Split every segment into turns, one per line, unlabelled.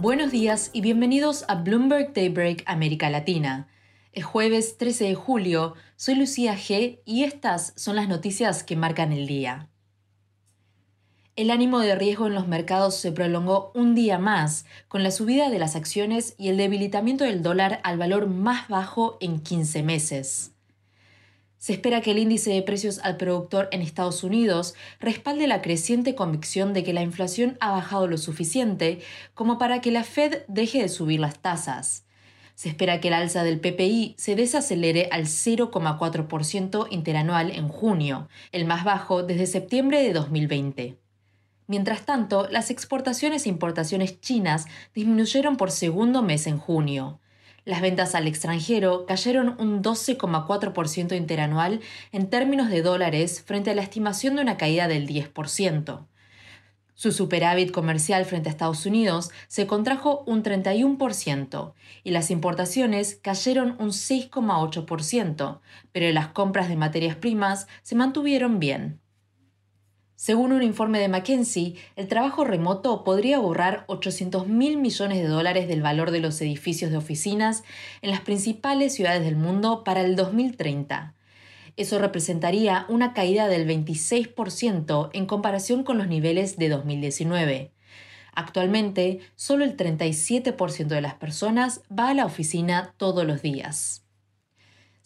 Buenos días y bienvenidos a Bloomberg Daybreak América Latina. Es jueves 13 de julio, soy Lucía G y estas son las noticias que marcan el día. El ánimo de riesgo en los mercados se prolongó un día más, con la subida de las acciones y el debilitamiento del dólar al valor más bajo en 15 meses. Se espera que el índice de precios al productor en Estados Unidos respalde la creciente convicción de que la inflación ha bajado lo suficiente como para que la Fed deje de subir las tasas. Se espera que el alza del PPI se desacelere al 0,4% interanual en junio, el más bajo desde septiembre de 2020. Mientras tanto, las exportaciones e importaciones chinas disminuyeron por segundo mes en junio. Las ventas al extranjero cayeron un 12,4% interanual en términos de dólares frente a la estimación de una caída del 10%. Su superávit comercial frente a Estados Unidos se contrajo un 31% y las importaciones cayeron un 6,8%, pero las compras de materias primas se mantuvieron bien. Según un informe de McKinsey, el trabajo remoto podría borrar 800 mil millones de dólares del valor de los edificios de oficinas en las principales ciudades del mundo para el 2030 eso representaría una caída del 26% en comparación con los niveles de 2019. Actualmente, solo el 37% de las personas va a la oficina todos los días.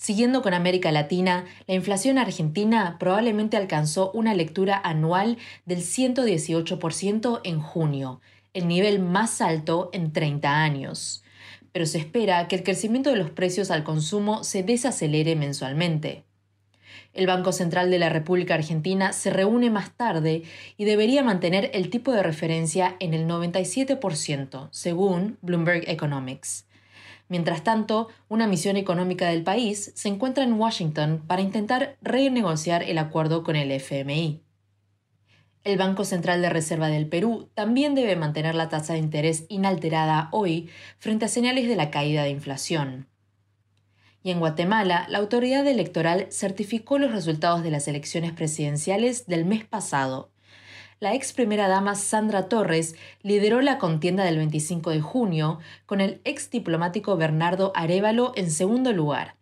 Siguiendo con América Latina, la inflación argentina probablemente alcanzó una lectura anual del 118% en junio, el nivel más alto en 30 años. Pero se espera que el crecimiento de los precios al consumo se desacelere mensualmente. El Banco Central de la República Argentina se reúne más tarde y debería mantener el tipo de referencia en el 97%, según Bloomberg Economics. Mientras tanto, una misión económica del país se encuentra en Washington para intentar renegociar el acuerdo con el FMI. El Banco Central de Reserva del Perú también debe mantener la tasa de interés inalterada hoy frente a señales de la caída de inflación. Y en Guatemala, la autoridad electoral certificó los resultados de las elecciones presidenciales del mes pasado. La ex primera dama Sandra Torres lideró la contienda del 25 de junio con el ex diplomático Bernardo Arevalo en segundo lugar.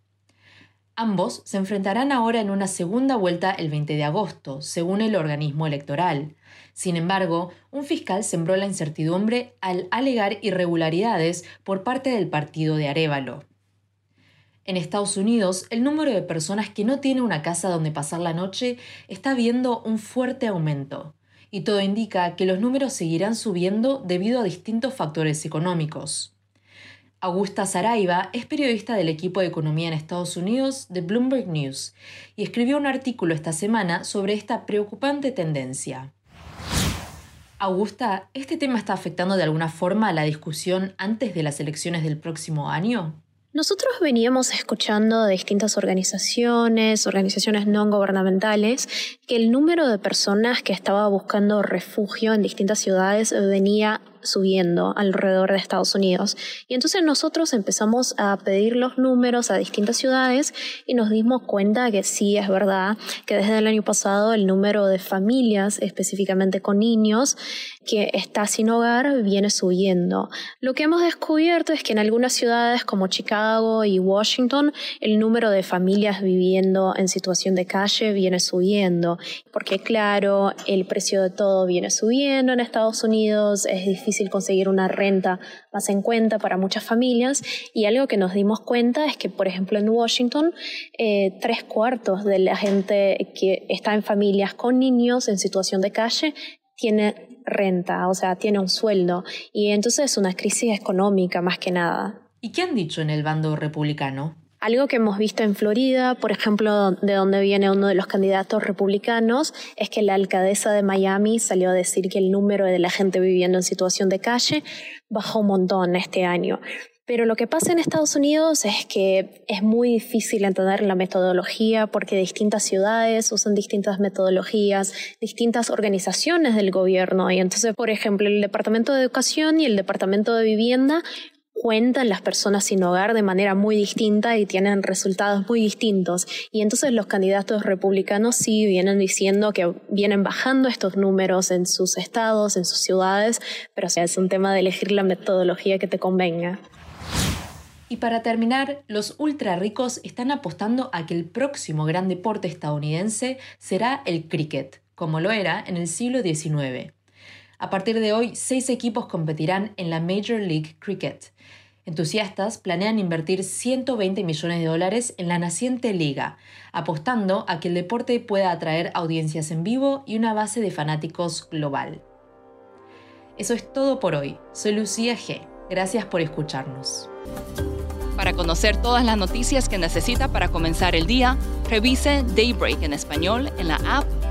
Ambos se enfrentarán ahora en una segunda vuelta el 20 de agosto, según el organismo electoral. Sin embargo, un fiscal sembró la incertidumbre al alegar irregularidades por parte del partido de Arevalo. En Estados Unidos, el número de personas que no tienen una casa donde pasar la noche está viendo un fuerte aumento, y todo indica que los números seguirán subiendo debido a distintos factores económicos. Augusta Saraiva es periodista del equipo de economía en Estados Unidos de Bloomberg News y escribió un artículo esta semana sobre esta preocupante tendencia. Augusta, ¿este tema está afectando de alguna forma a la discusión antes de las elecciones del próximo año?
Nosotros veníamos escuchando de distintas organizaciones, organizaciones no gubernamentales, que el número de personas que estaba buscando refugio en distintas ciudades venía subiendo alrededor de Estados Unidos. Y entonces nosotros empezamos a pedir los números a distintas ciudades y nos dimos cuenta que sí es verdad que desde el año pasado el número de familias, específicamente con niños, que está sin hogar viene subiendo. Lo que hemos descubierto es que en algunas ciudades como Chicago y Washington el número de familias viviendo en situación de calle viene subiendo, porque claro, el precio de todo viene subiendo en Estados Unidos, es difícil difícil conseguir una renta más en cuenta para muchas familias. Y algo que nos dimos cuenta es que, por ejemplo, en Washington, eh, tres cuartos de la gente que está en familias con niños en situación de calle tiene renta, o sea, tiene un sueldo. Y entonces es una crisis económica más que nada.
¿Y qué han dicho en el bando republicano?
Algo que hemos visto en Florida, por ejemplo, de donde viene uno de los candidatos republicanos, es que la alcaldesa de Miami salió a decir que el número de la gente viviendo en situación de calle bajó un montón este año. Pero lo que pasa en Estados Unidos es que es muy difícil entender la metodología porque distintas ciudades usan distintas metodologías, distintas organizaciones del gobierno. Y entonces, por ejemplo, el Departamento de Educación y el Departamento de Vivienda cuentan las personas sin hogar de manera muy distinta y tienen resultados muy distintos. Y entonces los candidatos republicanos sí vienen diciendo que vienen bajando estos números en sus estados, en sus ciudades, pero o es un tema de elegir la metodología que te convenga.
Y para terminar, los ultra ricos están apostando a que el próximo gran deporte estadounidense será el cricket, como lo era en el siglo XIX. A partir de hoy, seis equipos competirán en la Major League Cricket. Entusiastas planean invertir 120 millones de dólares en la naciente liga, apostando a que el deporte pueda atraer audiencias en vivo y una base de fanáticos global. Eso es todo por hoy. Soy Lucía G. Gracias por escucharnos.
Para conocer todas las noticias que necesita para comenzar el día, revise Daybreak en español en la app